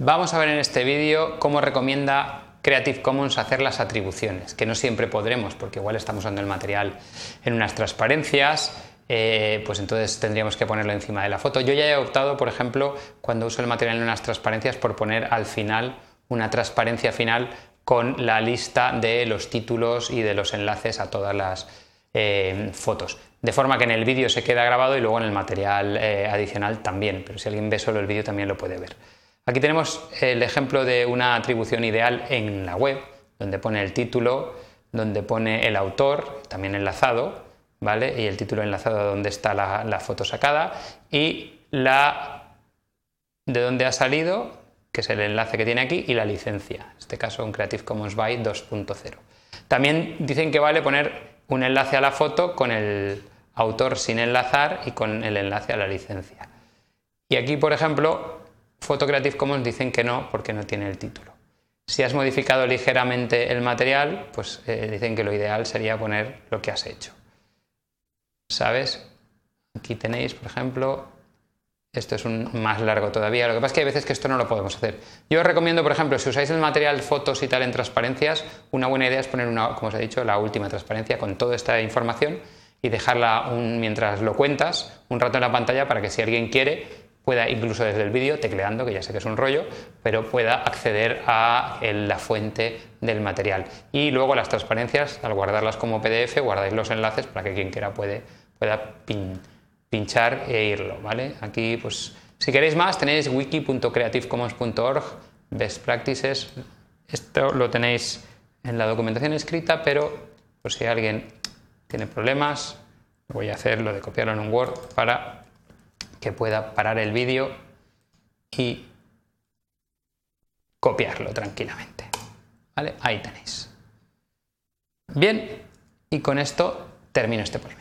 Vamos a ver en este vídeo cómo recomienda Creative Commons hacer las atribuciones, que no siempre podremos, porque igual estamos usando el material en unas transparencias, eh, pues entonces tendríamos que ponerlo encima de la foto. Yo ya he optado, por ejemplo, cuando uso el material en unas transparencias, por poner al final una transparencia final con la lista de los títulos y de los enlaces a todas las eh, fotos. De forma que en el vídeo se queda grabado y luego en el material eh, adicional también, pero si alguien ve solo el vídeo también lo puede ver. Aquí tenemos el ejemplo de una atribución ideal en la web, donde pone el título, donde pone el autor, también enlazado, ¿vale? Y el título enlazado donde está la, foto sacada y la de dónde ha salido, que es el enlace que tiene aquí, y la licencia, en este caso un Creative Commons by 2.0. También dicen que vale poner un enlace a la foto con el autor sin enlazar y con el enlace a la licencia. Y aquí, por ejemplo, Photo Creative Commons dicen que no porque no tiene el título. Si has modificado ligeramente el material, pues eh, dicen que lo ideal sería poner lo que has hecho. ¿Sabes? Aquí tenéis, por ejemplo, esto es un más largo todavía. Lo que pasa es que hay veces que esto no lo podemos hacer. Yo os recomiendo, por ejemplo, si usáis el material fotos y tal en transparencias, una buena idea es poner una, como os he dicho, la última transparencia con toda esta información y dejarla mientras lo cuentas un rato en la pantalla para que si alguien quiere pueda incluso desde el vídeo, tecleando, que ya sé que es un rollo, pero pueda acceder a la fuente del material. Y luego las transparencias, al guardarlas como PDF, guardáis los enlaces para que quien quiera pueda pinchar e irlo. ¿vale? Aquí, pues, si queréis más, tenéis wiki.creativecommons.org, best practices. Esto lo tenéis en la documentación escrita, pero pues, si alguien tiene problemas, voy a hacer lo de copiarlo en un Word para que pueda parar el vídeo y copiarlo tranquilamente. ¿Vale? Ahí tenéis. Bien, y con esto termino este por